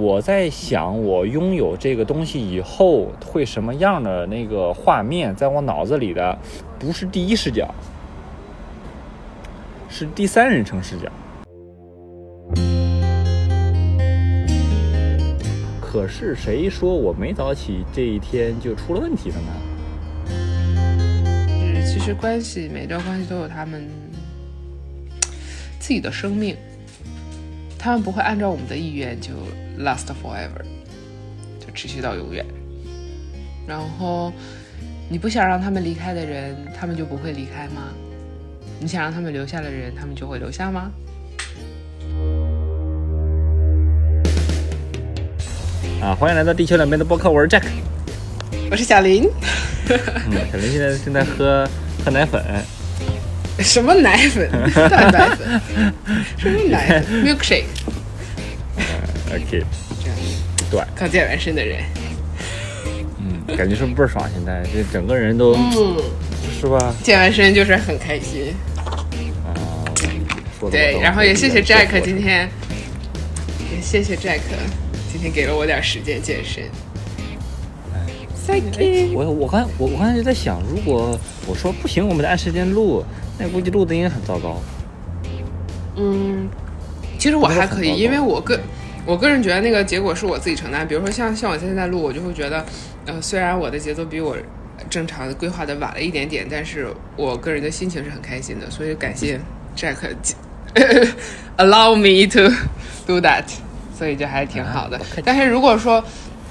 我在想，我拥有这个东西以后会什么样的那个画面，在我脑子里的不是第一视角，是第三人称视角。可是谁说我没早起这一天就出了问题了呢？其实关系每段关系都有他们自己的生命，他们不会按照我们的意愿就 last forever，就持续到永远。然后你不想让他们离开的人，他们就不会离开吗？你想让他们留下的人，他们就会留下吗？啊，欢迎来到地球两边的播客，我是 Jack。我是小林。嗯，小林现在正在喝喝奶粉。什么奶粉？蛋白粉？什么奶粉？Milkshake。嗯，OK。这样。对。刚健完身的人。嗯，感觉是不是倍儿爽？现在这整个人都，嗯，是吧？健完身就是很开心。啊，说对，然后也谢谢 Jack 今天，也谢谢 Jack。今天给了我点时间健身。Thank you。我我刚我我刚才就在想，如果我说不行，我们得按时间录，那估计录的应该很糟糕。嗯，其实我还可以，因为我个我个人觉得那个结果是我自己承担。比如说像像我现在录，我就会觉得，呃，虽然我的节奏比我正常的规划的晚了一点点，但是我个人的心情是很开心的。所以感谢 Jack allow me to do that。所以就还挺好的，但是如果说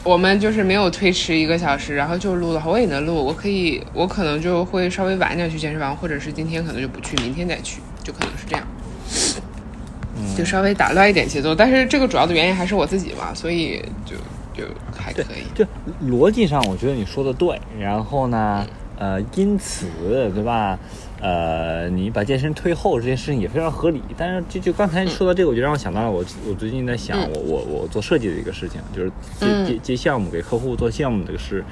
我们就是没有推迟一个小时，然后就录的话，我也能录。我可以，我可能就会稍微晚一点去健身房，或者是今天可能就不去，明天再去，就可能是这样，就稍微打乱一点节奏。但是这个主要的原因还是我自己嘛，所以就就还可以。就逻辑上，我觉得你说的对。然后呢，呃，因此，对吧？呃，你把健身推后这件事情也非常合理，但是就就刚才说到这个，我就让我想到了我我最近在想我我我做设计的一个事情，就是接接接项目给客户做项目这个事，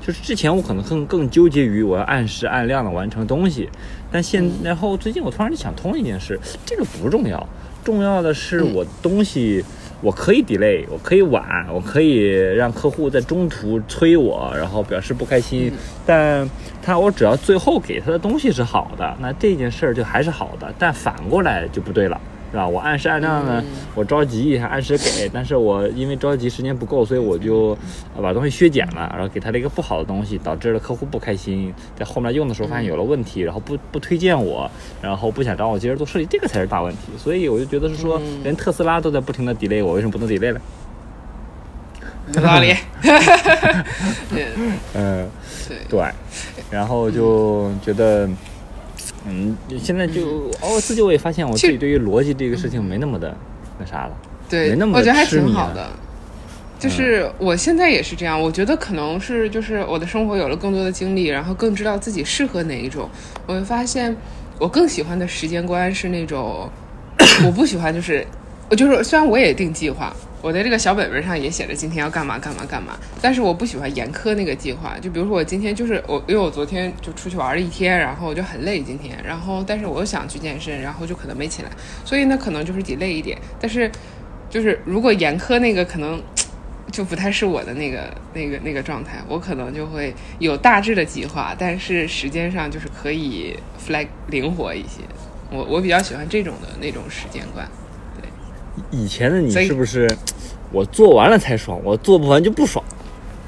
就是之前我可能更更纠结于我要按时按量的完成东西，但现然后最近我突然就想通一件事，这个不重要，重要的是我东西。我可以 delay，我可以晚，我可以让客户在中途催我，然后表示不开心。但他我只要最后给他的东西是好的，那这件事儿就还是好的。但反过来就不对了。是吧？我按时按量的，我着急还按时给，但是我因为着急时间不够，所以我就把东西削减了，然后给他了一个不好的东西，导致了客户不开心，在后面用的时候发现有了问题，然后不不推荐我，然后不想找我接着做设计，这个才是大问题。所以我就觉得是说，连特斯拉都在不停的 delay，我为什么不能 delay 呢？有道理。嗯，对，然后就觉得。嗯，现在就哦，自己我也发现我自己对于逻辑这个事情没那么的那啥了，对，没那么我觉得还挺好的。就是我现在也是这样，我觉得可能是就是我的生活有了更多的经历，然后更知道自己适合哪一种。我会发现我更喜欢的时间观是那种，我不喜欢就是我就是虽然我也定计划。我在这个小本本上也写着今天要干嘛干嘛干嘛，但是我不喜欢严苛那个计划。就比如说我今天就是我，因为我昨天就出去玩了一天，然后我就很累今天，然后但是我又想去健身，然后就可能没起来，所以呢可能就是得累一点。但是就是如果严苛那个可能就不太是我的那个那个那个状态，我可能就会有大致的计划，但是时间上就是可以 flag 灵活一些。我我比较喜欢这种的那种时间观。对，以前的你是不是？我做完了才爽，我做不完就不爽，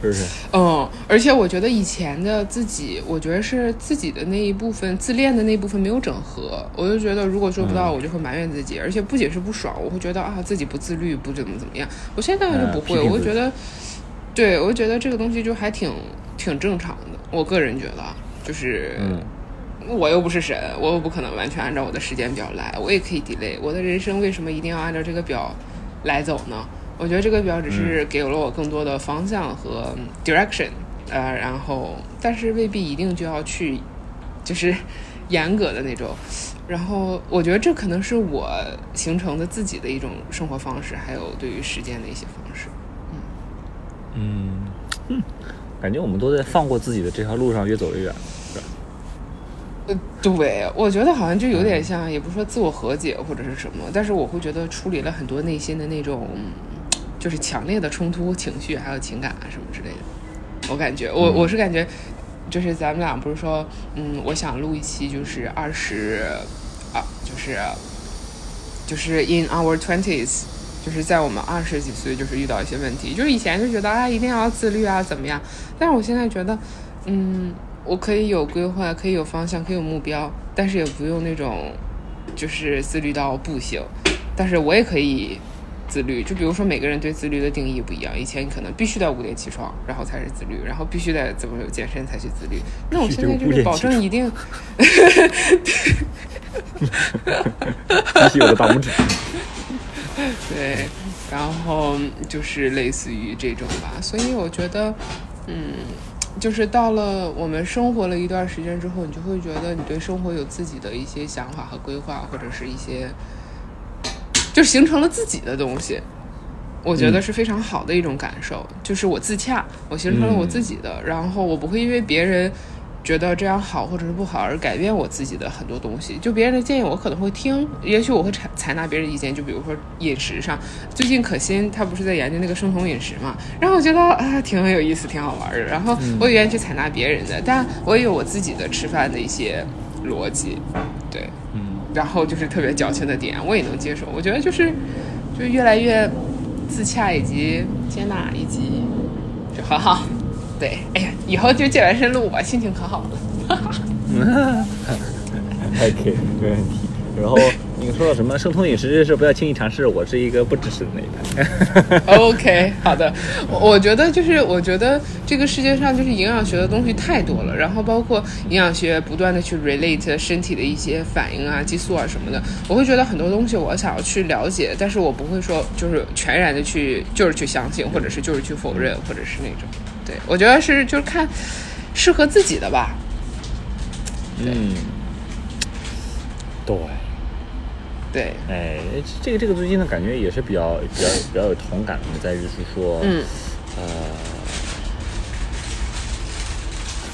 是不是？嗯，而且我觉得以前的自己，我觉得是自己的那一部分自恋的那部分没有整合，我就觉得如果做不到，我就会埋怨自己，而且不仅是不爽，我会觉得啊自己不自律，不怎么怎么样。我现在就不会，我就觉得，对，我就觉得这个东西就还挺挺正常的。我个人觉得，就是我又不是神，我又不可能完全按照我的时间表来，我也可以 delay。我的人生为什么一定要按照这个表来走呢？我觉得这个表只是给了我更多的方向和 direction，呃，然后但是未必一定就要去，就是 严格的那种。然后我觉得这可能是我形成的自己的一种生活方式，还有对于时间的一些方式。嗯嗯，感觉我们都在放过自己的这条路上越走越远。呃，对，我觉得好像就有点像，也不是说自我和解或者是什么，但是我会觉得处理了很多内心的那种。就是强烈的冲突情绪还有情感啊什么之类的。我感觉我我是感觉，就是咱们俩不是说，嗯，我想录一期就是二十啊，就是就是 in our twenties。就是在我们二十几岁，就是遇到一些问题，就是以前就觉得啊，一定要自律啊，怎么样？但是我现在觉得，嗯，我可以有规划，可以有方向，可以有目标，但是也不用那种就是自律到不行。但是我也可以自律，就比如说每个人对自律的定义不一样。以前你可能必须得五点起床，然后才是自律，然后必须得怎么有健身才去自律。那我现在就是保证一定，举起我的大拇指。对，然后就是类似于这种吧，所以我觉得，嗯，就是到了我们生活了一段时间之后，你就会觉得你对生活有自己的一些想法和规划，或者是一些，就形成了自己的东西，我觉得是非常好的一种感受，就是我自洽，我形成了我自己的，然后我不会因为别人。觉得这样好或者是不好而改变我自己的很多东西，就别人的建议我可能会听，也许我会采采纳别人意见。就比如说饮食上，最近可心他不是在研究那个生酮饮食嘛，然后我觉得啊挺有意思，挺好玩的。然后我也愿意去采纳别人的，但我也有我自己的吃饭的一些逻辑，对，嗯，然后就是特别矫情的点，我也能接受。我觉得就是就越来越自洽以及接纳以及就很好。对，哎呀，以后就健完身录吧，心情可好了。还可以，没问题。然后你说到什么生酮饮食这事不要轻易尝试，我是一个不支持的那一派。OK，好的。我觉得就是，我觉得这个世界上就是营养学的东西太多了，然后包括营养学不断的去 relate 身体的一些反应啊、激素啊什么的，我会觉得很多东西我想要去了解，但是我不会说就是全然的去就是去相信，或者是就是去否认，或者是那种。对，我觉得是就是看适合自己的吧。嗯，对，对，哎，这个这个最近的感觉也是比较比较比较有同感的，在于是说，嗯，呃，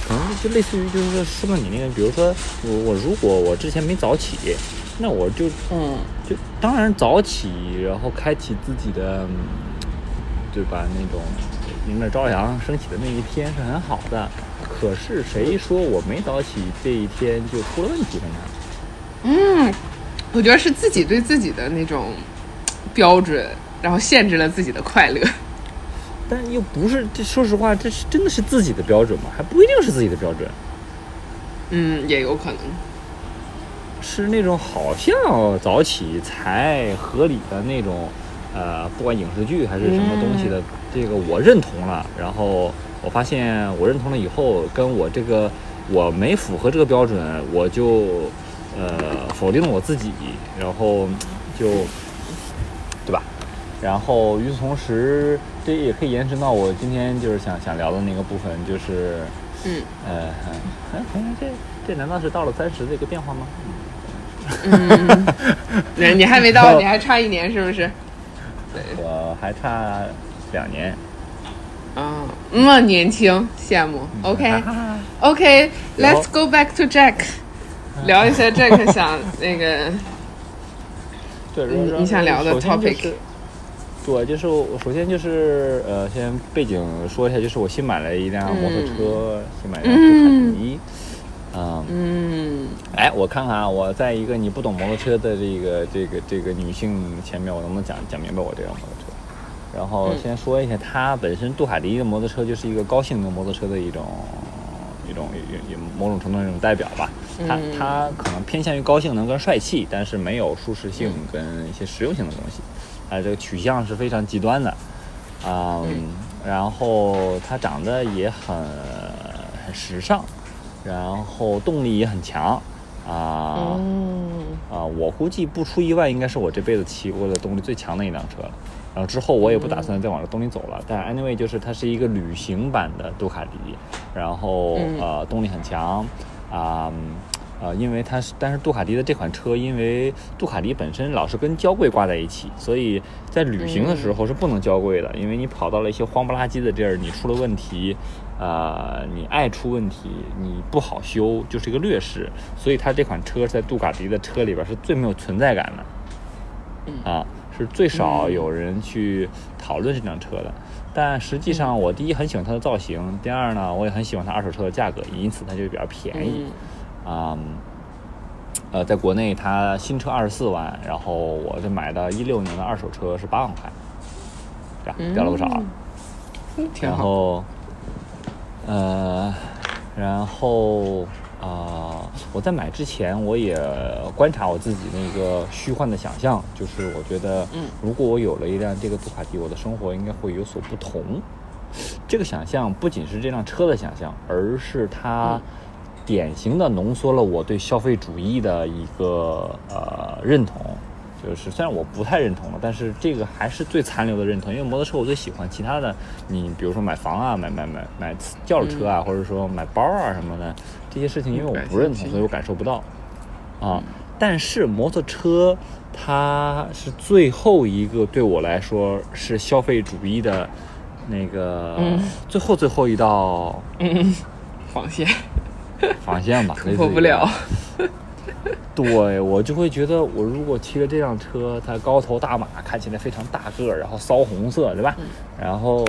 可能就类似于就是说说到你那个，比如说我我如果我之前没早起，那我就嗯，就当然早起，然后开启自己的，对吧？那种。迎着朝阳升起的那一天是很好的，可是谁说我没早起这一天就出了问题了呢？嗯，我觉得是自己对自己的那种标准，然后限制了自己的快乐。但又不是，这说实话，这是真的是自己的标准吗？还不一定是自己的标准。嗯，也有可能是那种好像早起才合理的那种。呃，不管影视剧还是什么东西的，这个我认同了。然后我发现我认同了以后，跟我这个我没符合这个标准，我就呃否定了我自己，然后就对吧？然后与此同时，这也可以延伸到我今天就是想想聊的那个部分，就是嗯呃，哎，这这难道是到了三十的一个变化吗？嗯，你还没到，你还差一年，是不是？我还差两年，啊，那么年轻，羡慕。OK，OK，Let's go back to Jack，聊一下 Jack 想那个，对，你想聊的 topic。对，就是我首先就是呃，先背景说一下，就是我新买了一辆摩托车，新买一辆杜卡迪。嗯嗯，哎，我看看啊，我在一个你不懂摩托车的这个这个这个女性前面，我能不能讲讲明白我这辆摩托车？然后先说一下，它本身杜卡迪的摩托车就是一个高性能摩托车的一种一种有有某种程度的一种代表吧。它它可能偏向于高性能跟帅气，但是没有舒适性跟一些实用性的东西。它这个取向是非常极端的，嗯，然后它长得也很很时尚。然后动力也很强，啊，啊，我估计不出意外，应该是我这辈子骑过的动力最强的一辆车了。然后之后我也不打算再往这动力走了。但 anyway，就是它是一个旅行版的杜卡迪，然后呃动力很强，啊。呃，因为它是，但是杜卡迪的这款车，因为杜卡迪本身老是跟交规挂在一起，所以在旅行的时候是不能交规的。因为你跑到了一些荒不拉几的地儿，你出了问题，呃，你爱出问题，你不好修，就是一个劣势。所以它这款车在杜卡迪的车里边是最没有存在感的，啊，是最少有人去讨论这辆车的。但实际上，我第一很喜欢它的造型，第二呢，我也很喜欢它二手车的价格，因此它就比较便宜。啊、呃，在国内它新车二十四万，然后我这买的一六年的二手车是八万块，对吧？掉了不少。然后，呃，然后啊、我在买之前，我也观察我自己那个虚幻的想象，就是我觉得，嗯如果我有了一辆这个杜卡迪，我的生活应该会有所不同。这个想象不仅是这辆车的想象，而是它嗯典型的浓缩了我对消费主义的一个呃认同。就是虽然我不太认同了，但是这个还是最残留的认同，因为摩托车我最喜欢，其他的你比如说买房啊、买买买买轿车啊，或者说买包啊什么的这些事情，因为我不认同，所以我感受不到。啊。但是摩托车它是最后一个对我来说是消费主义的那个、嗯。最后最后一道嗯，防线。防线吧，突破不了。对我就会觉得，我如果骑着这辆车，它高头大马，看起来非常大个儿，然后骚红色，对吧？然后，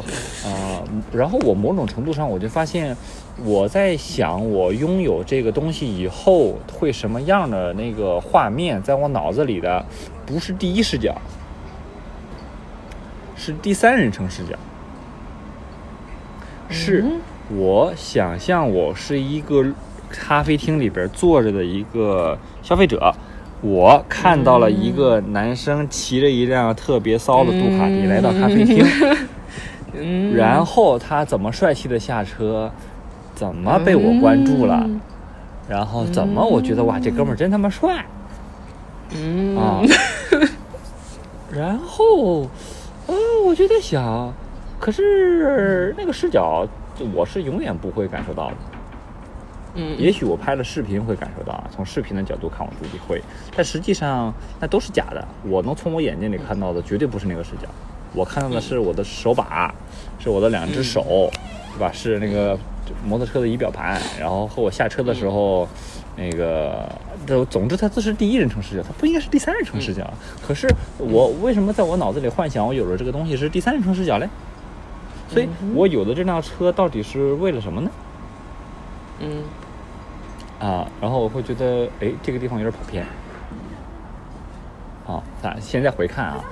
呃，然后我某种程度上我就发现，我在想，我拥有这个东西以后会什么样的那个画面，在我脑子里的不是第一视角，是第三人称视角，是嗯我想象我是一个咖啡厅里边坐着的一个消费者，我看到了一个男生骑着一辆特别骚的杜卡迪来到咖啡厅，嗯，然后他怎么帅气的下车，怎么被我关注了，嗯。然后怎么我觉得哇这哥们儿真他妈帅。嗯。啊，然后，呃，我就在想，可是那个视角我是永远不会感受到的。嗯，也许我拍了视频会感受到啊，从视频的角度看我自己会，但实际上那都是假的。我能从我眼睛里看到的绝对不是那个视角，我看到的是我的手把，是我的两只手，对吧？是那个摩托车的仪表盘，然后和我下车的时候，那个，都总之它这是第一人称视角，它不应该是第三人称视角。可是我为什么在我脑子里幻想我有了这个东西是第三人称视角嘞？所以我有的这辆车到底是为了什么呢？嗯啊，然后我会觉得，哎，这个地方有点跑偏。啊，咱现在回看啊，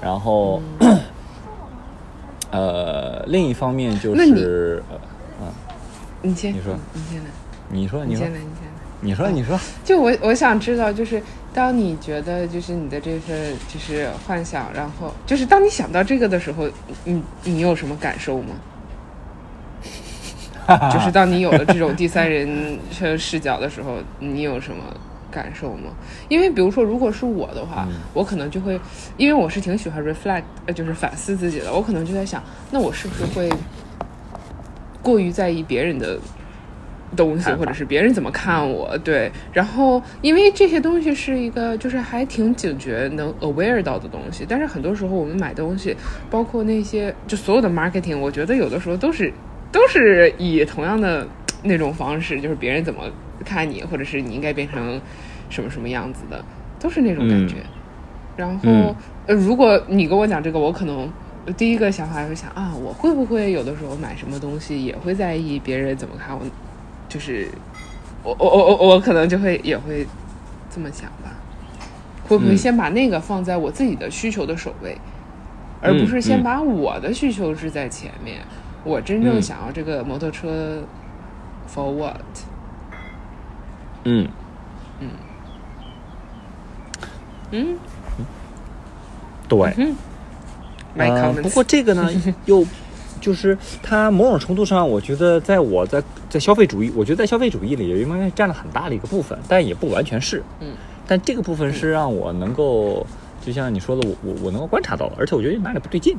然后，呃，另一方面就是，呃，嗯，你先，你说你先来，你说，你说你先，来，你先来。你说，你说，就我我想知道，就是当你觉得就是你的这份就是幻想，然后就是当你想到这个的时候，你你有什么感受吗？就是当你有了这种第三人称视角的时候，你有什么感受吗？因为比如说，如果是我的话，嗯我可能就会，因为我是挺喜欢 reflect，呃，就是反思自己的，我可能就在想，那我是不是会过于在意别人的东西，或者是别人怎么看我？对，然后因为这些东西是一个就是还挺警觉、能 aware 到的东西，但是很多时候我们买东西，包括那些就所有的 marketing，我觉得有的时候都是都是以同样的那种方式，就是别人怎么看你，或者是你应该变成什么什么样子的，都是那种感觉。然后、嗯呃，如果你跟我讲这个，我可能。第一个想法会想啊，我会不会有的时候买什么东西也会在意别人怎么看我？就是我我我我我可能就会也会这么想吧，会不会嗯先把那个放在我自己的需求的首位，而不是先嗯把我的需求置在前面？我真正嗯。想要这个摩托车 for what？嗯，嗯。嗯。对，，my 呃。不过这个呢，又就是它某种程度上，我觉得在我在在消费主义，我觉得在消费主义里，应该占了很大的一个部分，但也不完全是。嗯，但这个部分是让我能够，就像你说的，我我我能够观察到，而且我觉得哪里不对劲。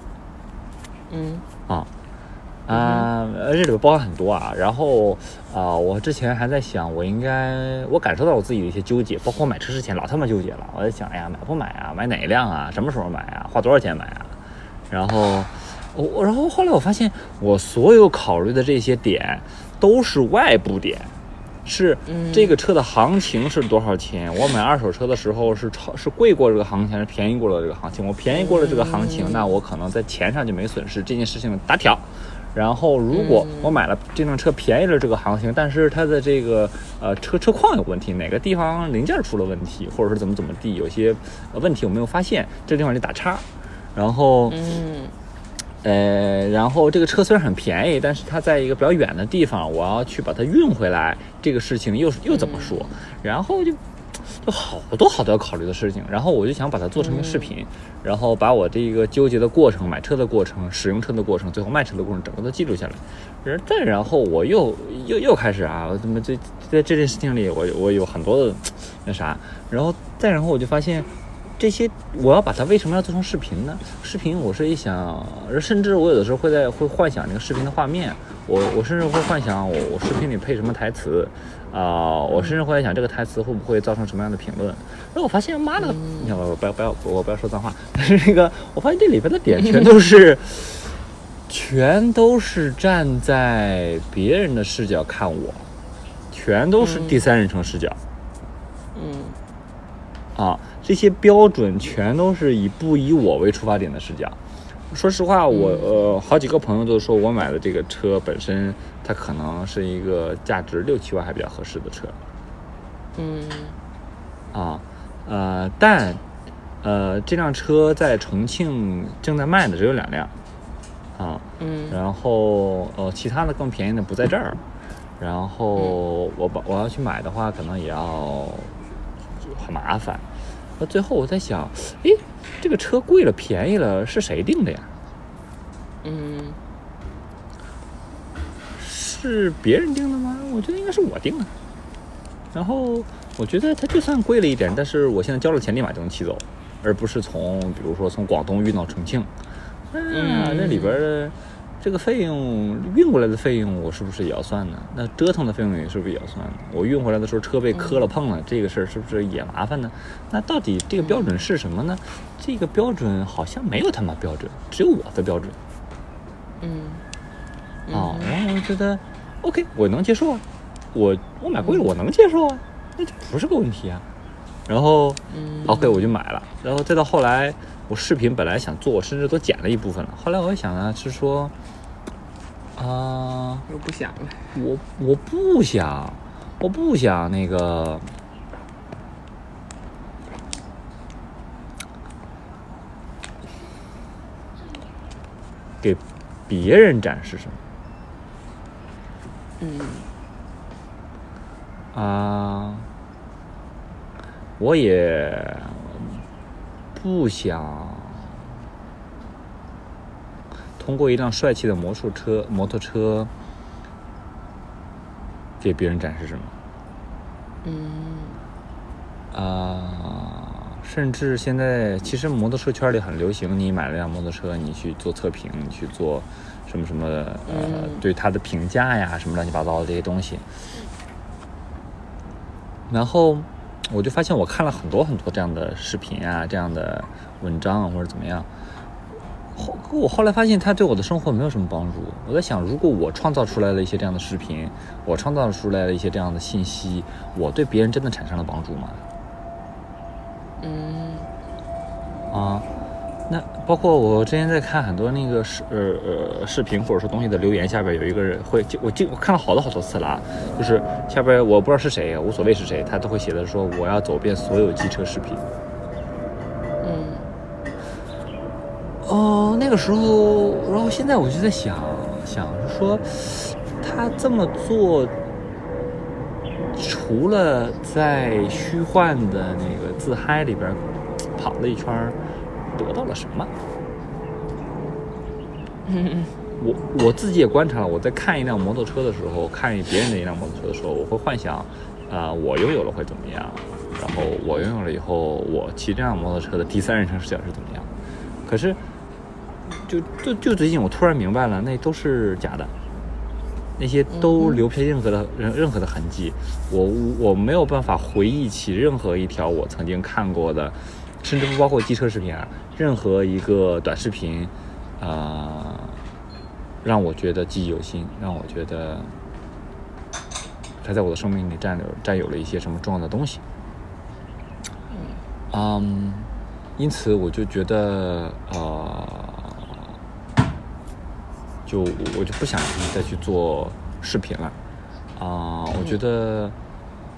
嗯。啊。啊，呃，这里边包含很多啊。然后啊、我之前还在想，我应该，我感受到我自己的一些纠结，包括买车之前老他妈纠结了。我在想，哎呀，买不买啊？买哪一辆啊？什么时候买啊？花多少钱买啊？然后我，然后后来我发现，我所有考虑的这些点都是外部点，是这个车的行情是多少钱？我买二手车的时候是超是贵过这个行情，还是便宜过了这个行情？我便宜过了这个行情，那我可能在钱上就没损失，这件事情打挑。然后如果我买了这辆车便宜了这个行情，但是它的这个呃车车况有问题，哪个地方零件出了问题，或者是怎么怎么地，有些问题我没有发现，这地方就打叉。然后嗯。呃，然后这个车虽然很便宜，但是它在一个比较远的地方，我要去把它运回来，这个事情又又怎么说？然后就就好多好多要考虑的事情。然后我就想把它做成一个视频，然后把我这一个纠结的过程、买车的过程、使用车的过程、最后卖车的过程，整个都记录下来。然再然后我又又又开始啊，我怎么这在这件事情里，我我有很多的那啥，然后再然后我就发现。这些我要把它为什么要做成视频呢？视频我是一想，甚至我有的时候会在会幻想那个视频的画面，我我甚至会幻想我我视频里配什么台词，啊，我甚至会在想这个台词会不会造成什么样的评论。那我发现妈的，你看我不要不要我不要说脏话，但是那个我发现这里边的点全都是，全都是站在别人的视角看我，全都是第三人称视角，嗯，啊。这些标准全都是以不以我为出发点的视角。说实话，我呃好几个朋友都说我买的这个车本身，它可能是一个价值六七万还比较合适的车。嗯。啊，呃，但呃这辆车在重庆正在卖的只有两辆。啊。嗯。然后呃其他的更便宜的不在这儿。然后我把我要去买的话，可能也要很麻烦。那最后我在想，诶，这个车贵了便宜了是谁定的呀？嗯，是别人定的吗？我觉得应该是我定的。然后我觉得它就算贵了一点，但是我现在交了钱立马就能骑走，而不是从比如说从广东运到重庆。嗯，那里边的。这个费用运过来的费用，我是不是也要算呢？那折腾的费用也是不是也要算呢？我运回来的时候车被磕了碰了，这个事儿是不是也麻烦呢？那到底这个标准是什么呢？这个标准好像没有他妈标准，只有我的标准。嗯。哦，然后我觉得，OK，我能接受啊，我我买贵了我能接受啊，那就不是个问题啊。然后，OK，我就买了。然后再到后来，我视频本来想做，甚至都剪了一部分了。后来我想呢，是说。啊，我不想了。我我不想，我不想那个给别人展示什么。嗯。啊，我也不想。通过一辆帅气的魔术车，摩托车给别人展示什么？嗯。啊，甚至现在其实摩托车圈里很流行，你买了辆摩托车，你去做测评，你去做什么什么呃，对它的评价呀，什么乱七八糟的这些东西。然后我就发现，我看了很多很多这样的视频啊，这样的文章啊，或者怎么样。后，我后来发现它对我的生活没有什么帮助。我在想，如果我创造出来了一些这样的视频，我创造出来了一些这样的信息，我对别人真的产生了帮助吗？嗯。啊，那包括我之前在看很多那个视呃呃视频或者说东西的留言下边有一个人会就我就我看了好多好多次了啊，就是下边我不知道是谁，无所谓是谁，他都会写的说我要走遍所有机车视频。嗯哦，那个时候，然后现在我就在想，想说，他这么做，除了在虚幻的那个自嗨里边跑了一圈，得到了什么？我我自己也观察了，我在看一辆摩托车的时候，看别人的一辆摩托车的时候，我会幻想，啊，我拥有了会怎么样？然后我拥有了以后，我骑这辆摩托车的第三人称视角是怎么样？可是。就就就最近，我突然明白了，那都是假的，那些都留不下任何的任任何的痕迹。我我没有办法回忆起任何一条我曾经看过的，甚至不包括机车视频啊，任何一个短视频，啊，让我觉得记忆犹新，让我觉得它在我的生命里占有占有了一些什么重要的东西。嗯，因此我就觉得呃，就我就不想再去做视频了。啊、我觉得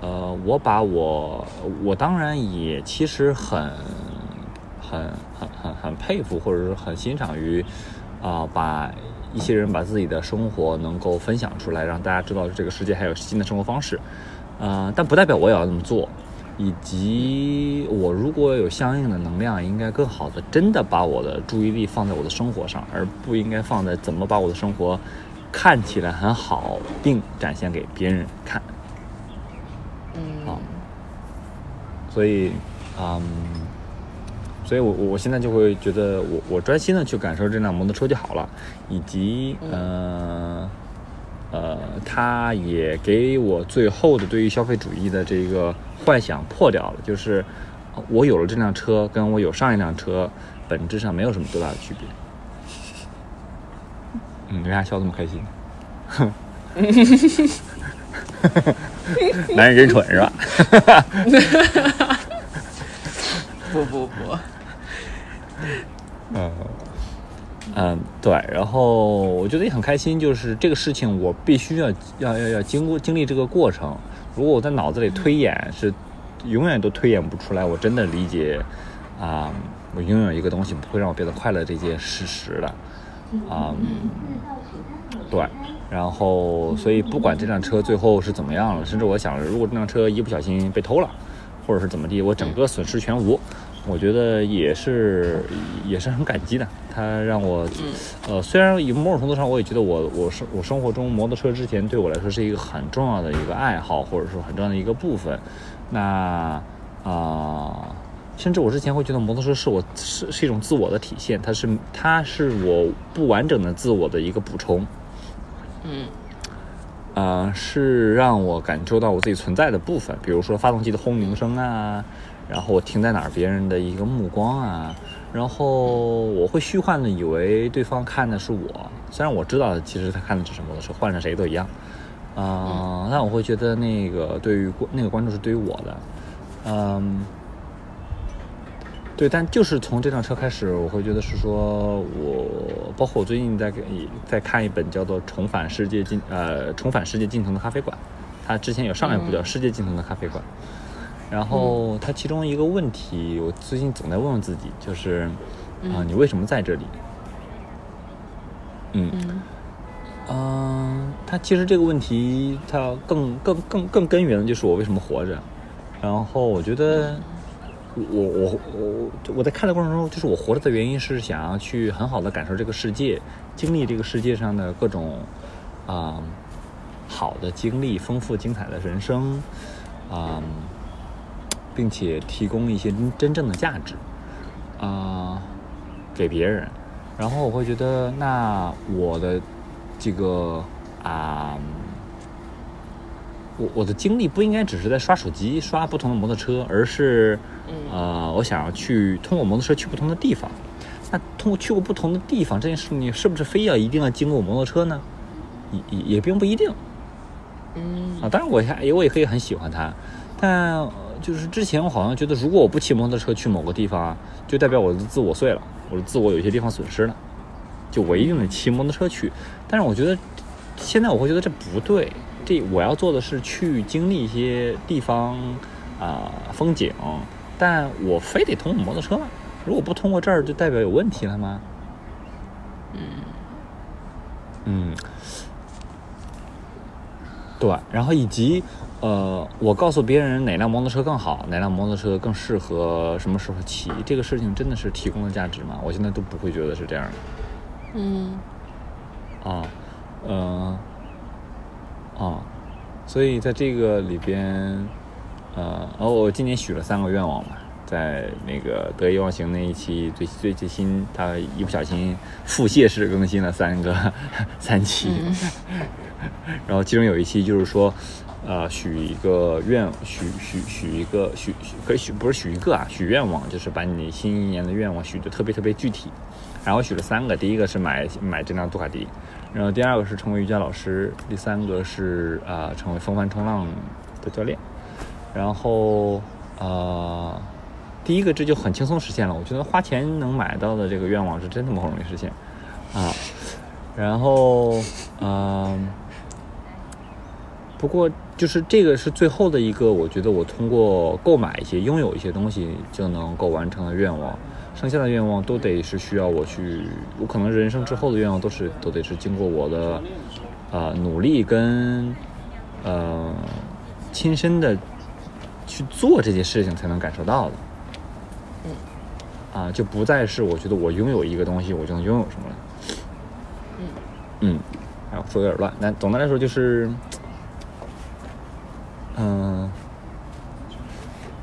呃，我把我我当然也其实很很很很很佩服，或者是很欣赏于啊、把一些人把自己的生活能够分享出来，让大家知道这个世界还有新的生活方式。呃，但不代表我也要这么做，以及我如果有相应的能量，应该更好的真的把我的注意力放在我的生活上，而不应该放在怎么把我的生活看起来很好，并展现给别人看。嗯。好所以，嗯，所以我我现在就会觉得我我专心的去感受这辆摩托车就好了，以及呃呃，它也给我最后的对于消费主义的这个幻想破掉了，就是呃我有了这辆车，跟我有上一辆车本质上没有什么多大的区别。嗯，为啥笑这么开心？哼男人真蠢是吧？不 不不，嗯嗯，对，然后我觉得也很开心，就是这个事情我必须要要要要经过经历这个过程。如果我在脑子里推演，是永远都推演不出来。我真的理解啊、我拥有一个东西不会让我变得快乐这件事实的啊、对，然后所以不管这辆车最后是怎么样了，甚至我想，如果这辆车一不小心被偷了，或者是怎么地，我整个损失全无，我觉得也是也是很感激的。它让我，呃，虽然以某种程度上，我也觉得我我生我生活中摩托车之前对我来说是一个很重要的一个爱好，或者说很重要的一个部分。那啊、甚至我之前会觉得摩托车是我是是一种自我的体现，它是它是我不完整的自我的一个补充。嗯呃，是让我感受到我自己存在的部分，比如说发动机的轰鸣声啊，然后我停在哪儿，别人的一个目光啊，然后我会虚幻的以为对方看的是我，虽然我知道其实他看的只是摩托车，换成谁都一样，啊、但我会觉得那个对于观那个观众是对于我的，嗯。对，但就是从这辆车开始，我会觉得是说我，包括我最近在给在看一本叫做《重返世界尽呃重返世界尽头的咖啡馆》，它之前有上一部叫《世界尽头的咖啡馆》，然后它其中一个问题，我最近总在问问自己，就是啊、你为什么在这里？嗯嗯嗯，它其实这个问题，它更更更更根源的就是我为什么活着。然后我觉得我，我我我我在看的过程中，就是我活着的原因是想要去很好的感受这个世界，经历这个世界上的各种啊、好的经历，丰富精彩的人生啊、并且提供一些真真正的价值啊、给别人。然后我会觉得，那我的这个啊、我我的精力不应该只是在刷手机、刷不同的摩托车，而是呃，我想要去通过摩托车去不同的地方。那通过去过不同的地方这件事情，是不是非要一定要经过摩托车呢？也也也并不一定。嗯啊，当然我也我也可以很喜欢它，但、呃就是之前我好像觉得，如果我不骑摩托车去某个地方啊，就代表我的自我碎了，我的自我有些地方损失了，就我一定得骑摩托车去。但是我觉得现在我会觉得这不对，这我要做的是去经历一些地方啊、风景，但我非得通过摩托车吗？如果不通过这儿，就代表有问题了吗？嗯嗯，对，然后以及呃，我告诉别人哪辆摩托车更好，哪辆摩托车更适合什么时候骑，这个事情真的是提供了价值吗？我现在都不会觉得是这样的。嗯。啊，嗯、啊，所以在这个里边，呃，哦，我今年许了三个愿望嘛，在那个得意忘形那一期最最最新，他一不小心腹泻式更新了三个 三期，然后其中有一期就是说，呃，许一个愿，许许许一个许许可以许不是许一个啊，许愿望，就是把你新一年的愿望许的特别特别具体。然后许了三个，第一个是买买这辆杜卡迪，然后第二个是成为瑜伽老师，第三个是啊、成为风帆冲浪的教练。然后呃，第一个这就很轻松实现了，我觉得花钱能买到的这个愿望是真他妈容易实现啊。然后嗯、不过就是这个是最后的一个，我觉得我通过购买一些、拥有一些东西就能够完成的愿望。剩下的愿望都得是需要我去，我可能人生之后的愿望都是都得是经过我的呃努力跟呃亲身的去做这些事情才能感受到的。嗯啊，就不再是我觉得我拥有一个东西，我就能拥有什么了。嗯，嗯，然后说的有点乱。但总的来说就是，嗯、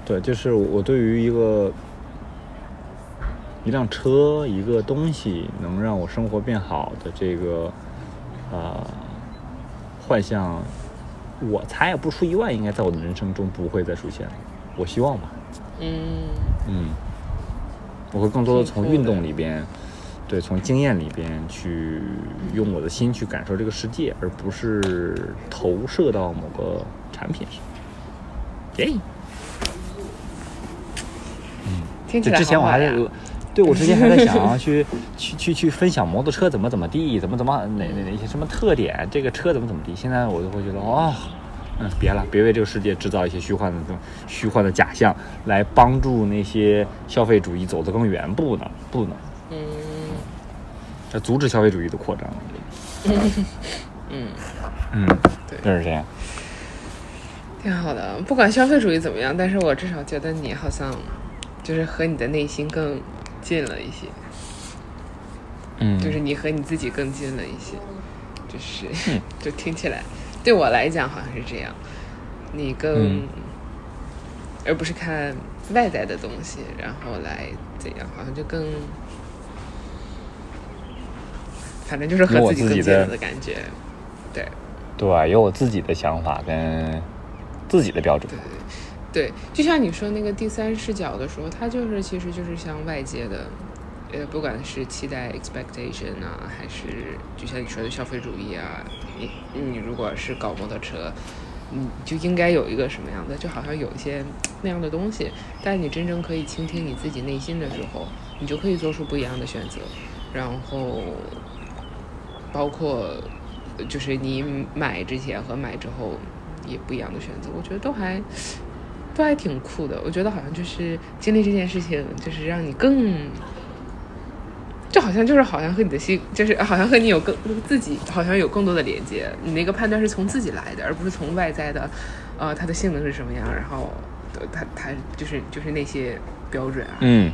对，就是我对于一个一辆车、一个东西能让我生活变好的这个呃幻象，我猜啊，不出意外，应该在我的人生中不会再出现了。我希望吧。嗯嗯，我会更多的从运动里边，对，从经验里边去用我的心去感受这个世界，而不是投射到某个产品上。耶，嗯听起来之前我还在好好呀，对我之前还在想要 去去去去分享摩托车怎么怎么地，怎么怎么哪哪哪些什么特点，这个车怎么怎么地。现在我就会觉得哦。嗯，别了，别为这个世界制造一些虚幻的、虚幻的假象，来帮助那些消费主义走得更远。不能，不能，嗯这阻止消费主义的扩张。嗯，嗯，对就是这样。挺好的。不管消费主义怎么样，但是我至少觉得你好像就是和你的内心更近了一些，嗯，就是你和你自己更近了一些，就是、嗯就听起来对我来讲好像是这样，你更、嗯而不是看外在的东西，然后来怎样，好像就更。反正就是和我自己更近了的感觉，对。对，有我自己的想法跟自己的标准。对对，就像你说那个第三视角的时候，它就是其实就是像外界的，呃，不管是期待 expectation 啊，还是就像你说的消费主义啊，你你如果是搞摩托车，你就应该有一个什么样的，就好像有一些那样的东西，但你真正可以倾听你自己内心的时候，你就可以做出不一样的选择，然后包括就是你买之前和买之后也不一样的选择，我觉得都还都还挺酷的。我觉得好像就是经历这件事情，就是让你更，就好像就是好像和你的心，就是好像和你有更自己好像有更多的连接。你那个判断是从自己来的，而不是从外在的，呃，它的性能是什么样，然后呃它它就是就是那些标准啊。嗯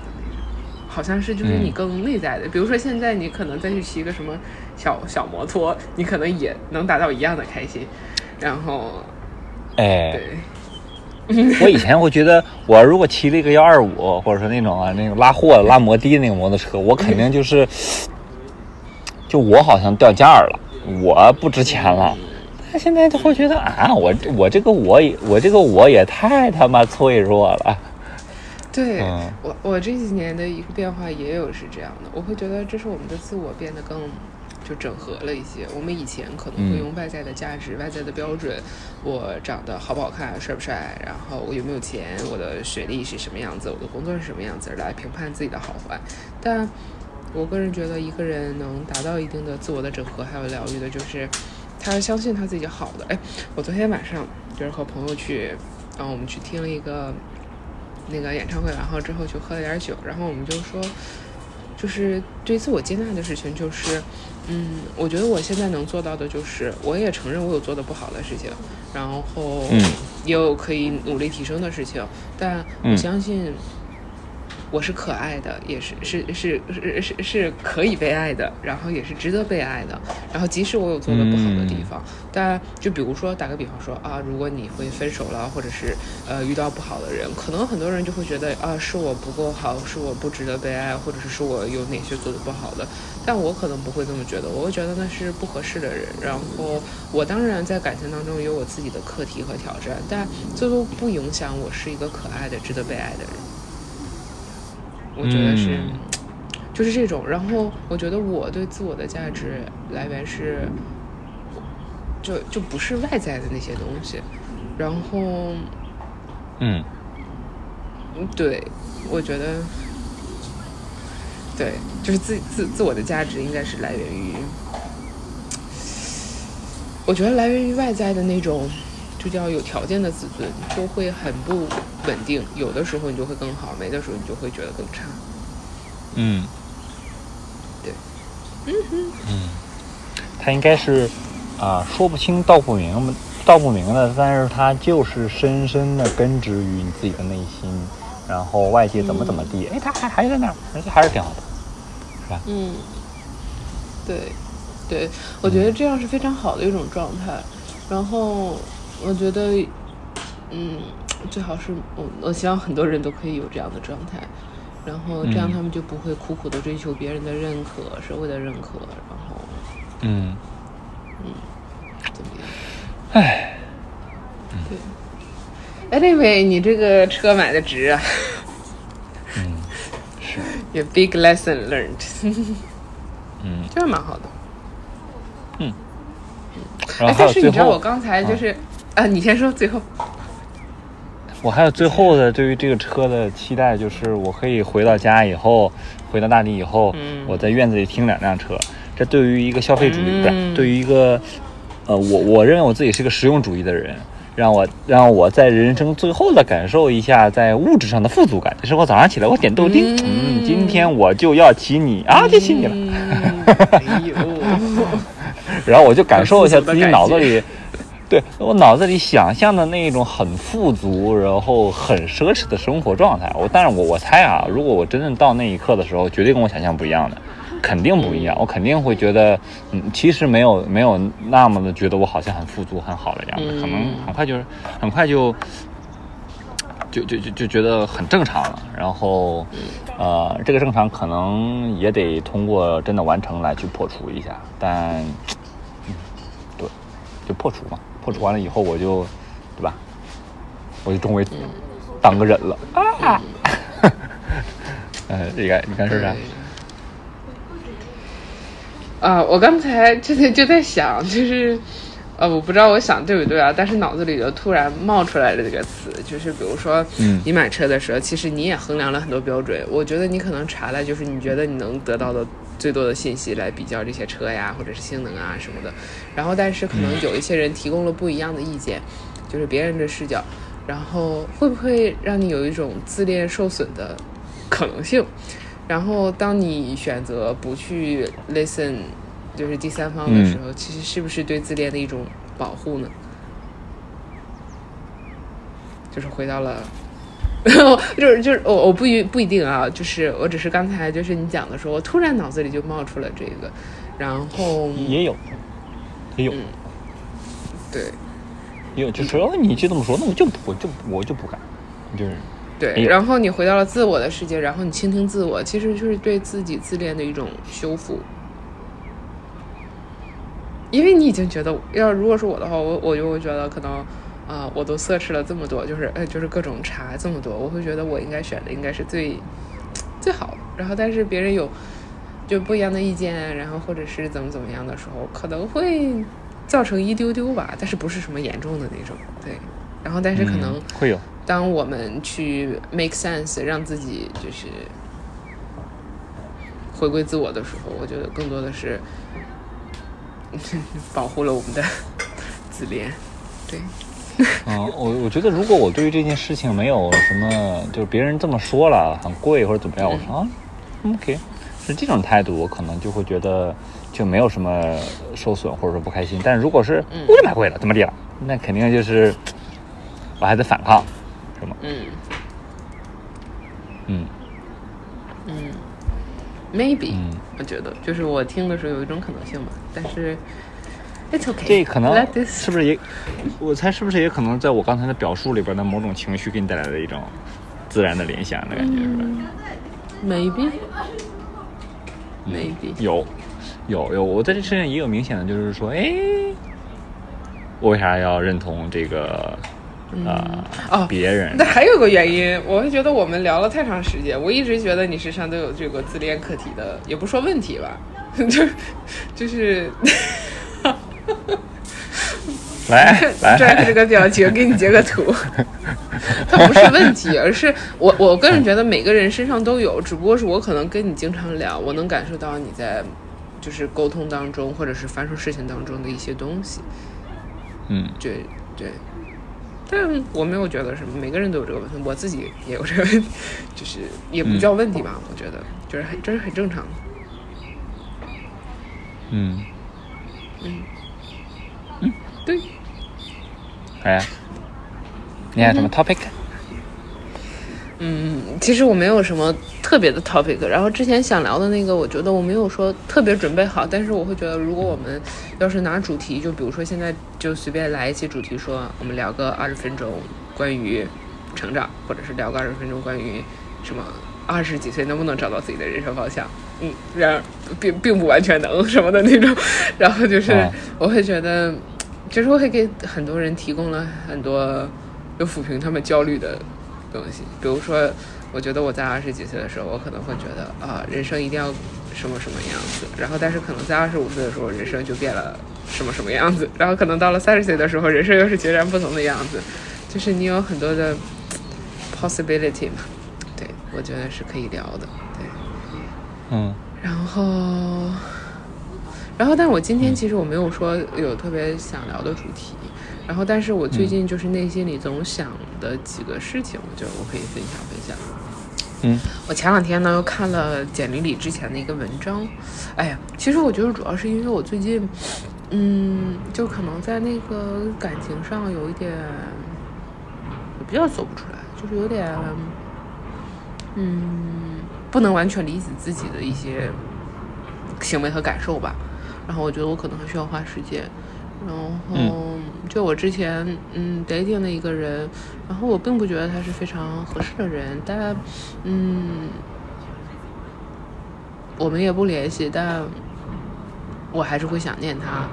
好像是就是你嗯更内在的，比如说现在你可能再去骑一个什么小小摩托，你可能也能达到一样的开心。然后，哎，对，我以前会觉得，我如果骑了一个幺二五，或者说那种啊那种拉货拉摩的那个摩托车，我肯定就是，就我好像掉价了，我不值钱了。他现在就会觉得啊，我我这个我也我这个我也太他妈脆弱了。对、嗯我我这几年的一个变化也有是这样的，我会觉得这是我们的自我变得更就整合了一些。我们以前可能会嗯用外在的价值、外在的标准，我长得好不好看、帅不帅，然后我有没有钱，我的学历是什么样子，我的工作是什么样子来评判自己的好坏。但我个人觉得，一个人能达到一定的自我的整合还有疗愈的，就是他相信他自己好的。哎，我昨天晚上就是和朋友去，然后我们去听了一个那个演唱会，然后之后去喝了点酒，然后我们就说，就是对自我接纳的事情，就是，嗯，我觉得我现在能做到的就是，我也承认我有做的不好的事情，然后嗯也有可以努力提升的事情，但我嗯相信。我是可爱的，也是是是是是是可以被爱的，然后也是值得被爱的。然后即使我有做的不好的地方，但就比如说打个比方说啊，如果你会分手了，或者是呃遇到不好的人，可能很多人就会觉得啊是我不够好，是我不值得被爱，或者是是我有哪些做的不好的。但我可能不会这么觉得，我会觉得那是不合适的人。然后我当然在感情当中有我自己的课题和挑战，但这都不影响我是一个可爱的、值得被爱的人。我觉得是，嗯 就是这种。然后我觉得我对自我的价值来源是，就就不是外在的那些东西。然后，嗯，对，我觉得，对，就是自自自我的价值应该是来源于，我觉得来源于外在的那种。就叫有条件的自尊，就会很不稳定。有的时候你就会更好，没的时候你就会觉得更差。嗯，对，嗯哼，嗯，他应该是啊，说不清道不明，道不明的，但是他就是深深的根植于你自己的内心，然后外界怎么怎么地，哎，他还还在那儿，而且还是挺好的，是吧？嗯，对，对，我觉得这样是非常好的一种状态，然后。我觉得，嗯，最好是我，我希望很多人都可以有这样的状态，然后这样他们就不会苦苦的追求别人的认可、社会的认可，然后，嗯，嗯，怎么样？唉，对。哎，那位，你这个车买的值啊？嗯，是。有 big lesson learned。嗯，这样蛮好的。嗯。哎，但是你知道我刚才就是。啊，你先说最后。我还有最后的对于这个车的期待，就是我可以回到家以后，回到大理以后，我在院子里停两辆车。这对于一个消费主义，不是对于一个，呃，我我认为我自己是个实用主义的人，让我让我在人生最后的感受一下在物质上的富足感。就是我早上起来我点豆丁，嗯，今天我就要骑你啊，就骑你了。哎呦，然后我就感受一下自己脑子里。对我脑子里想象的那一种很富足，然后很奢侈的生活状态，我但是我我猜啊，如果我真正到那一刻的时候，绝对跟我想象不一样的，肯定不一样。我肯定会觉得，嗯，其实没有没有那么的觉得我好像很富足很好的样子，可能很快就是很快就就就就就觉得很正常了。然后，呃，这个正常可能也得通过真的完成来去破除一下，但，嗯，对，就破除嘛。破除完了以后，我就，对吧？我就终于当个人了啊！嗯，应该你看是不是？啊，我刚才就在就在想，就是，呃，我不知道我想对不对啊，但是脑子里就突然冒出来了这个词，就是比如说，你买车的时候，其实你也衡量了很多标准。我觉得你可能查了，就是你觉得你能得到的。最多的信息来比较这些车呀，或者是性能啊什么的，然后但是可能有一些人提供了不一样的意见，就是别人的视角，然后会不会让你有一种自恋受损的可能性？然后当你选择不去 listen，就是第三方的时候，其实是不是对自恋的一种保护呢？就是回到了。就是就是我我不一不一定啊，就是我只是刚才就是你讲的时候，我突然脑子里就冒出了这个，然后也有，也有，对，也有就是哦，你就这么说，那我就我就我就不敢，就是对，然后你回到了自我的世界，然后你倾听自我，其实就是对自己自恋的一种修复，因为你已经觉得要如果是我的话，我我就会觉得可能。啊，我都测试了这么多，就是呃，就是各种查这么多，我会觉得我应该选的应该是最最好的。然后，但是别人有就不一样的意见，然后或者是怎么怎么样的时候，可能会造成一丢丢吧，但是不是什么严重的那种。对，然后但是可能会有。当我们去 make sense，让自己就是回归自我的时候，我觉得更多的是 保护了我们的自恋。对。嗯，我我觉得如果我对于这件事情没有什么，就是别人这么说了很贵或者怎么样，我说啊，OK，是这种态度，我可能就会觉得就没有什么受损或者说不开心。但如果是我就买贵了，怎么地了？那肯定就是 我还得反抗，是吗？嗯嗯嗯，maybe，我觉得就是我听的时候有一种可能性吧，但是。这可能是不是也？我猜是不是也可能在我刚才的表述里边的某种情绪给你带来的一种自然的联想的感觉，是吧？Maybe，maybe 有有有，我在这身上也有明显的，就是说，哎，我为啥要认同这个啊、哦别人那还有个原因，我会觉得我们聊了太长时间，我一直觉得你身上都有这个自恋课题的，也不说问题吧，就 就是。来来 Jack 这个表情，给你截个图。它不是问题，而是我我个人觉得每个人身上都有，只不过是我可能跟你经常聊，我能感受到你在就是沟通当中，或者是发生事情当中的一些东西。嗯对对，但我没有觉得什么，每个人都有这个问题，我自己也有这个问题，就是也不叫问题吧，我觉得就是很这是很正常。的。嗯，对，来呀，你还有什么 topic？嗯，嗯其实我没有什么特别的 topic，然后之前想聊的那个，我觉得我没有说特别准备好，但是我会觉得，如果我们要是拿主题，就比如说现在就随便来一期主题说，我们聊个二十分钟关于成长，或者是聊个二十分钟关于什么二十几岁能不能找到自己的人生方向，嗯，然而并并不完全能什么的那种，然后就是 我会觉得，就是我会给很多人提供了很多有抚平他们焦虑的东西，比如说，我觉得我在二十几岁的时候，我可能会觉得啊，人生一定要什么什么样子，然后但是可能在二十五岁的时候，人生就变了什么什么样子，然后可能到了三十岁的时候，人生又是截然不同的样子，就是你有很多的 possibility 嘛，对我觉得是可以聊的，对。嗯。然后，然后，但我今天其实我没有说有特别想聊的主题，然后，但是我最近就是内心里总想的几个事情，我觉得我可以分享分享。嗯我前两天呢又看了简历里之前的一个文章，哎呀，其实我觉得主要是因为我最近，嗯，就可能在那个感情上有一点，也比较走不出来，就是有点，嗯，不能完全理解自己的一些行为和感受吧。然后我觉得我可能还需要花时间。然后就我之前嗯 dating 的一个人，然后我并不觉得他是非常合适的人，但嗯，我们也不联系，但我还是会想念他。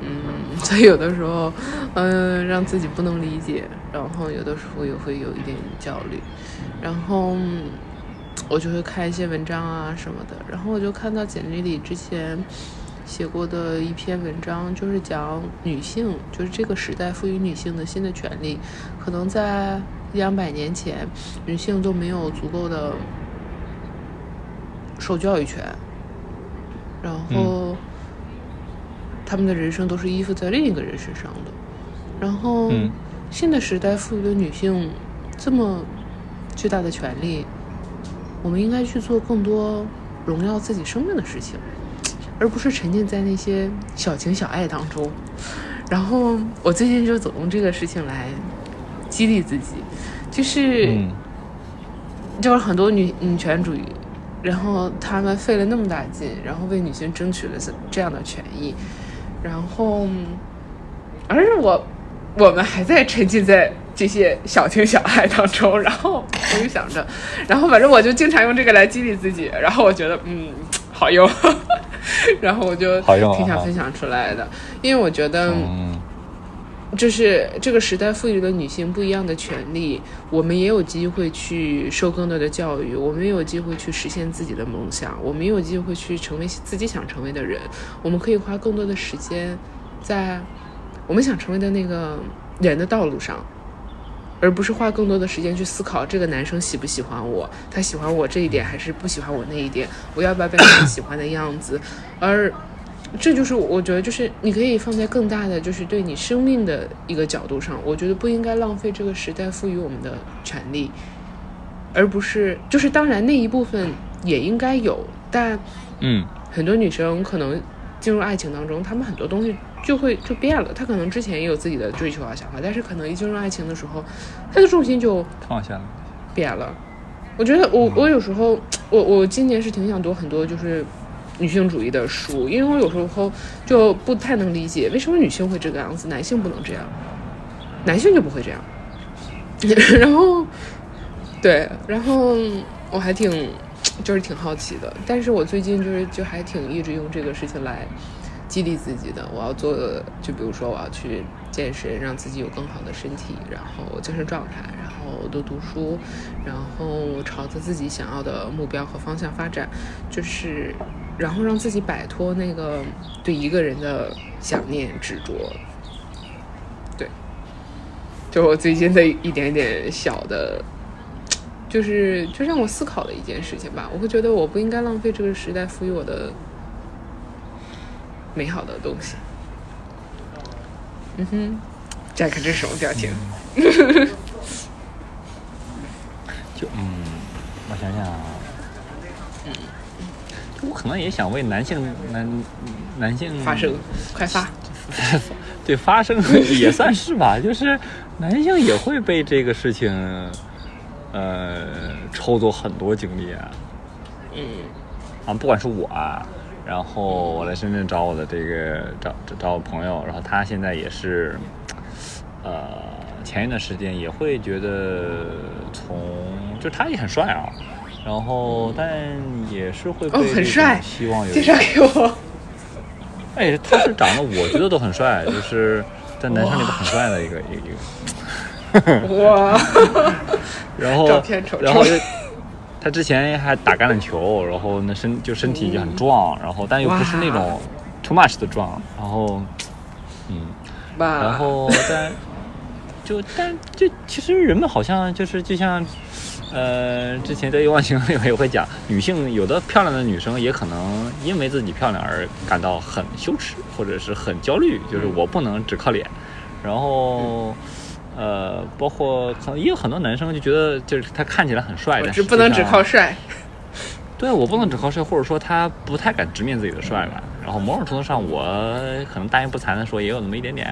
嗯，所以有的时候，嗯，让自己不能理解，然后有的时候也会有一点焦虑，然后我就会看一些文章啊什么的，然后我就看到简历里之前写过的一篇文章，就是讲女性，就是这个时代赋予女性的新的权利，可能在一两百年前，女性都没有足够的受教育权，然后。他们的人生都是依附在另一个人身上的。然后，嗯新的时代赋予了女性这么巨大的权利，我们应该去做更多荣耀自己生命的事情，而不是沉浸在那些小情小爱当中。然后，我最近就总用这个事情来激励自己，就是。嗯就是很多女女权主义，然后他们费了那么大劲，然后为女性争取了这这样的权益，然后，而我我们还在沉浸在这些小情小爱当中，然后我就想着，然后反正我就经常用这个来激励自己，然后我觉得嗯好用，然后我就挺想分享出来的，因为我觉得。嗯就是这个时代赋予了女性不一样的权利，我们也有机会去受更多的教育，我们也有机会去实现自己的梦想，我们也有机会去成为自己想成为的人。我们可以花更多的时间在我们想成为的那个人的道路上，而不是花更多的时间去思考这个男生喜不喜欢我，他喜欢我这一点还是不喜欢我那一点，我要不要变成他喜欢的样子，而。这就是我觉得，就是你可以放在更大的，就是对你生命的一个角度上，我觉得不应该浪费这个时代赋予我们的权利，而不是就是当然那一部分也应该有，但嗯很多女生可能进入爱情当中，她们很多东西就会就变了，他可能之前也有自己的追求啊想法，但是可能一进入爱情的时候，他的重心就放下了。变了。我觉得我我有时候我我今年是挺想读很多就是女性主义的书，因为我有时候就不太能理解为什么女性会这个样子，男性不能这样，男性就不会这样。然后，对，然后我还挺就是挺好奇的，但是我最近就是就还挺一直用这个事情来激励自己的。我要做，就比如说我要去健身，让自己有更好的身体，然后精神状态，然后多读书，然后朝着自己想要的目标和方向发展，就是然后让自己摆脱那个对一个人的想念执着。对，就我最近的一点点小的。就是就让我思考的一件事情吧，我会觉得我不应该浪费这个时代赋予我的美好的东西。嗯哼，Jack 这是什么表情？就嗯，我想想啊，嗯，我可能也想为男性男男性发声，快发！对，发声也算是吧，就是男性也会被这个事情。呃，抽走很多精力啊，嗯，啊，不管是我，然后我来深圳找我的这个找找我朋友，然后他现在也是，呃，前一段时间也会觉得从，就他也很帅啊，然后但也是会哦很帅，希望有介绍给我，哎，他是长得我觉得都很帅，就是在男生里边很帅的一个一个。哇！然后，然后他之前还打橄榄球，然后那身就身体就很壮，然后但又不是那种 too much 的壮，然后，嗯，然后但就但就其实人们好像就是就像，呃，之前在《欲望情》里面也会讲，女性有的漂亮的女生也可能因为自己漂亮而感到很羞耻或者是很焦虑，就是我不能只靠脸，然后。呃，包括可能也有很多男生就觉得，就是他看起来很帅，但是不能只靠帅。对我不能只靠帅，或者说他不太敢直面自己的帅吧。然后某种程度上，我可能大言不惭的说，也有那么一点点。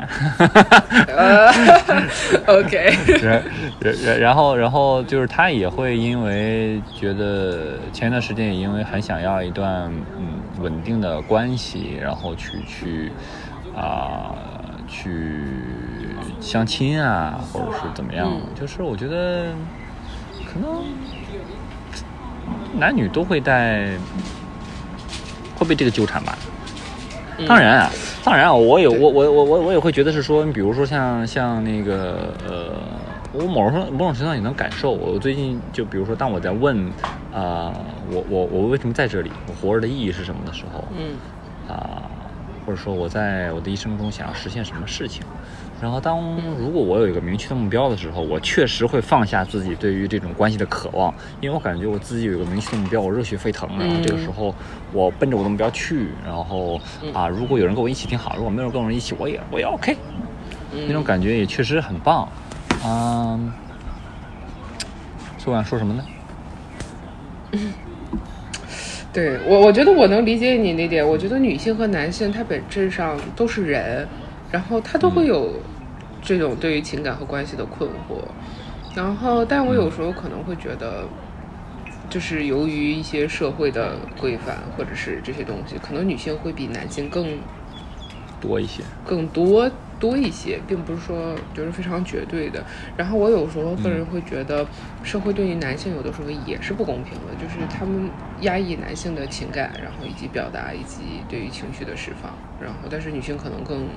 OK。然然然后然后就是他也会因为觉得前一段时间也因为很想要一段嗯稳定的关系，然后去去啊去。相亲啊，或者是怎么样？就是我觉得，可能男女都会带，会被这个纠缠吧。当然啊，当然啊，我也我我我我我也会觉得是说，你比如说像像那个呃，我某种某种程度上也能感受。我最近就比如说，当我在问啊，我我我为什么在这里？我活着的意义是什么的时候，嗯啊，或者说我在我的一生中想要实现什么事情？然后，当如果我有一个明确的目标的时候，我确实会放下自己对于这种关系的渴望，因为我感觉我自己有一个明确的目标，我热血沸腾。然后这个时候，我奔着我的目标去，然后啊，如果有人跟我一起挺好，如果没有人跟我一起，我也我也 OK，那种感觉也确实很棒。嗯，所以我想说什么呢？对我，我觉得我能理解你那点。我觉得女性和男性，他本质上都是人。然后他都会有这种对于情感和关系的困惑，然后但我有时候可能会觉得，就是由于一些社会的规范或者是这些东西，可能女性会比男性更多一些，更多多一些，并不是说就是非常绝对的。然后我有时候个人会觉得，社会对于男性有的时候也是不公平的，就是他们压抑男性的情感，然后以及表达以及对于情绪的释放，然后但是女性可能更。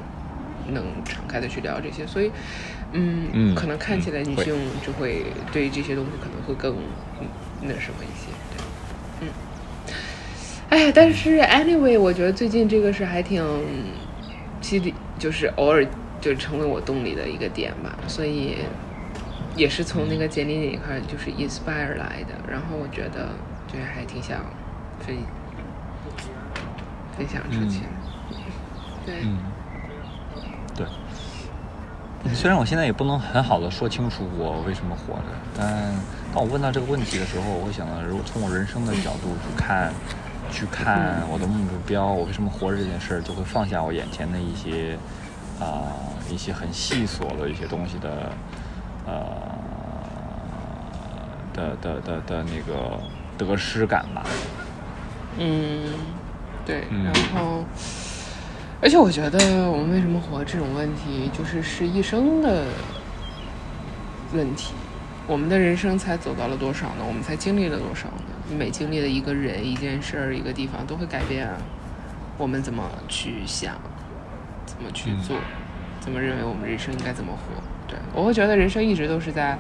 能敞开的去聊这些，所以，嗯，可能看起来女性就会对于这些东西可能会更那什么一些，对，嗯，哎，但是 anyway，我觉得最近这个是还挺激励，就是偶尔就成为我动力的一个点吧，所以也是从那个简历那一块就是 inspire 来的，然后我觉得就是还挺想分分享出去，对。虽然我现在也不能很好的说清楚我为什么活着，但当我问到这个问题的时候，我会想到，如果从我人生的角度去看，去看我的目标，我为什么活着这件事儿，就会放下我眼前的一些啊一些很细琐的一些东西的呃的的的的那个得失感吧。嗯，对，然后。而且我觉得，我们为什么活这种问题，就是是一生的问题。我们的人生才走到了多少呢？我们才经历了多少呢？每经历的一个人、一件事儿、一个地方，都会改变啊。我们怎么去想，怎么去做，怎么认为我们人生应该怎么活。对我会觉得人生一直都是在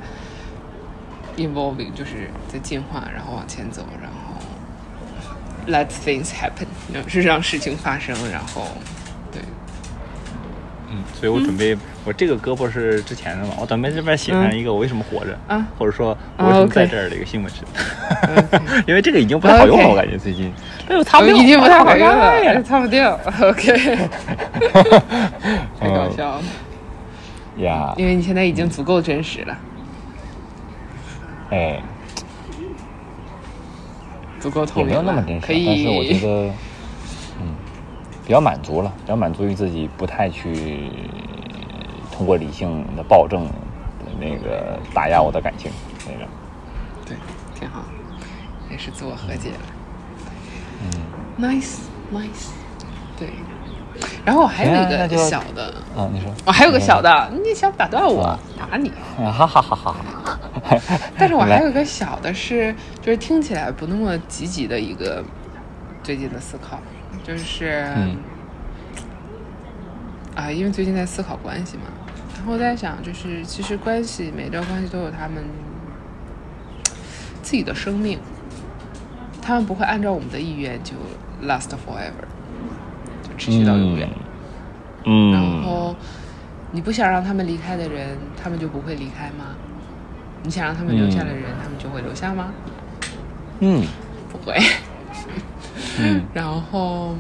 evolving，就是在进化，然后往前走，然后 let things happen，是让事情发生，然后对。嗯，所以我准备，我这个胳膊是之前的嘛，我准备这边写上一个我为什么活着，啊。或者说我啊为什么在这儿的一个新闻是，因为这个已经不太好用了，我感觉最近，哎呦，擦不掉，已经不太好用了，擦不掉。OK，太搞笑了，呀，因为你现在已经足够真实了，哎，足够透明了，没有那么真实，可以。但是我觉得，嗯，比较满足了，比较满足于自己不太去通过理性的暴政的那个打压我的感情，那个，对，挺好，也是自我和解了。嗯，Nice, nice，对。然后我还有一个小的，啊，你说，我还有个小的，你想打断我啊，打你。啊，哈哈哈哈哈，但是我还有一个小的是，就是听起来不那么积极的一个最近的思考，就是、嗯啊，因为最近在思考关系嘛，然后我在想，就是其实关系每一段关系都有他们自己的生命，他们不会按照我们的意愿就 last forever，就持续到永远。嗯，然后你不想让他们离开的人，他们就不会离开吗？你想让他们留下的人，他们就会留下吗？嗯不会。嗯。然后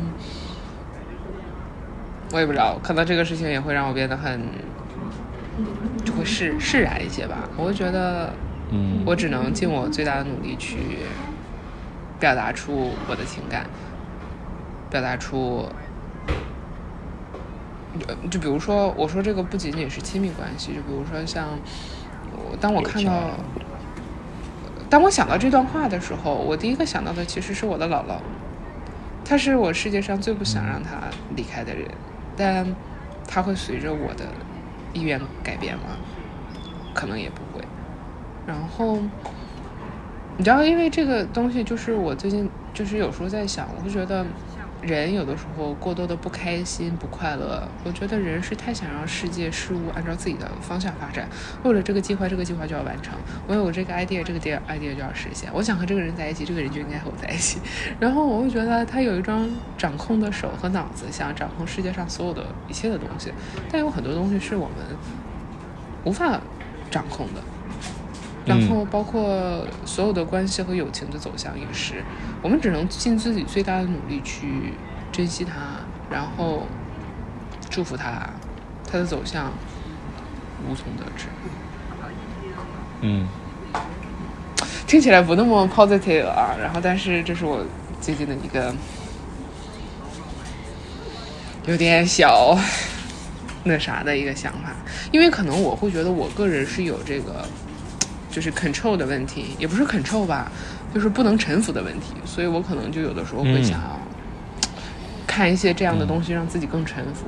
我也不知道，可能这个事情也会让我变得很，就会释释然一些吧。我会觉得嗯，我只能尽我最大的努力去表达出我的情感，表达出，呃就比如说，我说这个不仅仅是亲密关系，就比如说像我，当我看到，当我想到这段话的时候，我第一个想到的其实是我的姥姥，他是我世界上最不想让他离开的人，但他会随着我的意愿改变吗？可能也不会。然后，你知道，因为这个东西，就是我最近就是有时候在想，我会觉得人有的时候过多的不开心、不快乐，我觉得人是太想让世界事物按照自己的方向发展，为了这个计划，这个计划就要完成。我有这个 idea，这个 idea idea 就要实现。我想和这个人在一起，这个人就应该和我在一起。然后我会觉得他有一双掌控的手和脑子，想掌控世界上所有的一切的东西，但有很多东西是我们无法掌控的。然后包括所有的关系和友情的走向也是，我们只能尽自己最大的努力去珍惜它，然后祝福它，它的走向无从得知。嗯 听起来不那么 positive 啊，然后但是这是我最近的一个有点小那啥的一个想法，因为可能我会觉得我个人是有这个就是 control 的问题，也不是 control 吧，就是不能臣服的问题，所以我可能就有的时候会嗯。想要看一些这样的东西，让自己更臣服。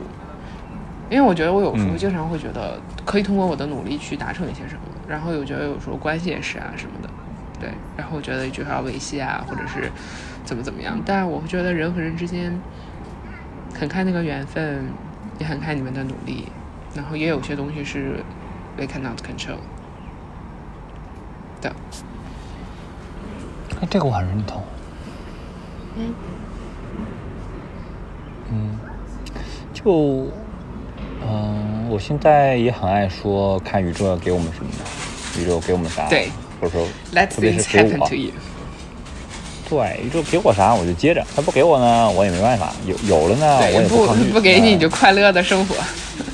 因为我觉得我有时候嗯。经常会觉得可以通过我的努力去达成一些什么，然后有觉得有时候关系也是啊什么的，对，然后我觉得就是要维系啊，或者是怎么怎么样，但我会觉得人和人之间很看那个缘分，也很看你们的努力，然后也有些东西是 we cannot control 的，哎这个我很认同。嗯。嗯，就嗯、我现在也很爱说看宇宙要给我们什么，宇宙给我们啥，对，或者说 let 特别是给我对，宇宙给我啥我就接着，他不给我呢，我也没办法，有有了呢，我，也不抗拒，不给你哎你就快乐的生活，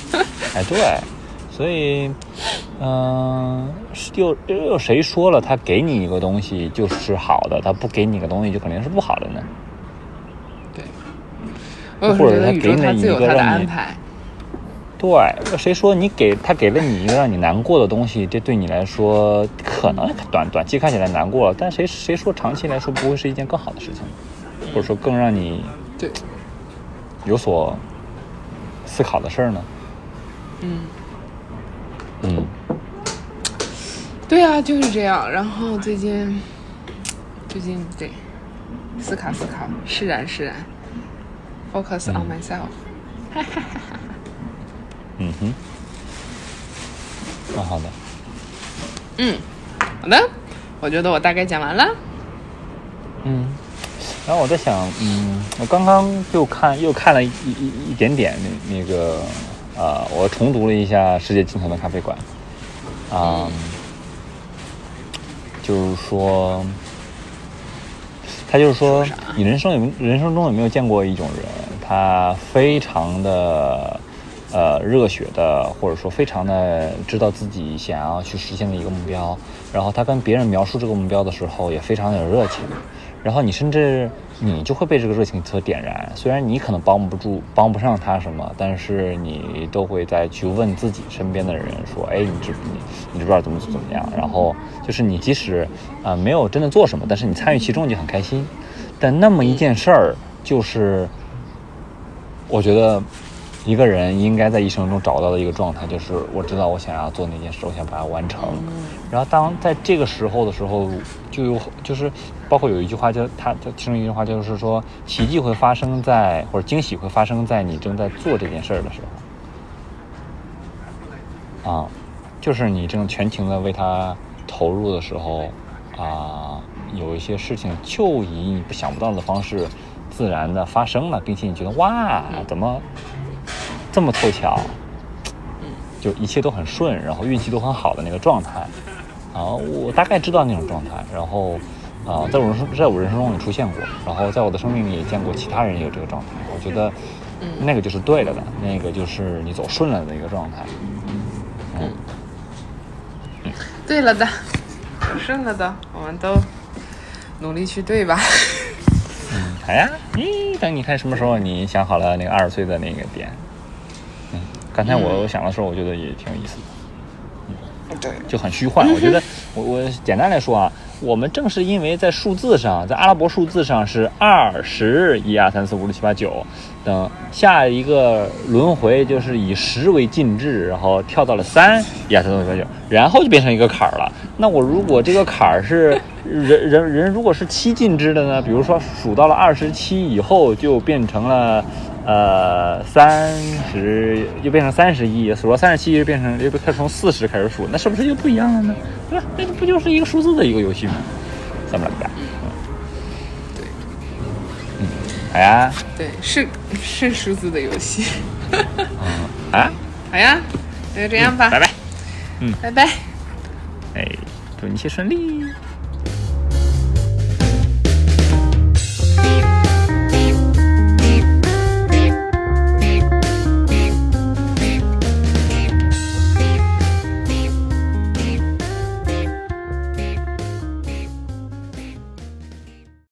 哎，对，所以，嗯、是又又有谁说了，他给你一个东西就是好的，他不给你个东西就肯定是不好的呢？对，或者他给你一个让你安排。对，谁说你给他给了你一个让你难过的东西，这对你来说可能短短期看起来难过了，但谁谁说长期来说不会是一件更好的事情，或者说更让你对，有所思考的事儿呢？嗯。嗯对啊，就是这样。然后最近，最近对，思考思考，释然释然。focus on myself。嗯哼，蛮好的。嗯，好的，我觉得我大概讲完了。嗯，然后我在想，嗯，我刚刚就看又看了一一一点点那那个，呃，我重读了一下《世界尽头的咖啡馆》，啊、就是说，他就是说你人生有没人生中有没有见过一种人，他非常的呃热血的，或者说非常的知道自己想要去实现的一个目标，然后他跟别人描述这个目标的时候也非常的有热情，然后你甚至你就会被这个热情所点燃，虽然你可能帮不住、帮不上他什么，但是你都会再去问自己身边的人说：“哎，你知你你知不知道怎么怎么样？”然后就是你即使啊、呃没有真的做什么，但是你参与其中你就很开心。但那么一件事儿，就是我觉得一个人应该在一生中找到的一个状态，就是我知道我想要做那件事，我想把它完成。然后当在这个时候的时候，就有就是包括有一句话叫他他其中一句话就是说，奇迹会发生在或者惊喜会发生在你正在做这件事儿的时候。啊，就是你正全情的为他投入的时候，啊，有一些事情就以你不想不到的方式自然的发生了，并且你觉得哇，怎么这么凑巧？就一切都很顺，然后运气都很好的那个状态。啊，我大概知道那种状态，然后啊，在我人生在我人生中也出现过，然后在我的生命里也见过其他人有这个状态。我觉得那个就是对了的，那个就是你走顺了的一个状态。嗯，对了的，走顺了的，我们都努力去对吧？嗯好呀，咦，等你看什么时候你想好了那个二十岁的那个点。嗯，刚才我我想的时候，我觉得也挺有意思的。嗯对，就很虚幻。我觉得，我我简单来说啊，我们正是因为在数字上，在阿拉伯数字上是二十一二三四五六七八九，等下一个轮回就是以十为进制，然后跳到了三一二三四五六七八九，然后就变成一个坎儿了。那我如果这个坎儿是人人人如果是七进制的呢？比如说数到了二十七以后就变成了。呃，三十又变成三十一，数到三十七又变成又开始从四十开始数，那是不是就不一样了呢？对吧？那不就是一个数字的一个游戏吗？怎么了？对，嗯，好呀，对，是是数字的游戏。嗯，啊，好呀，那就这样吧，拜拜，嗯拜拜。哎，祝你一切顺利。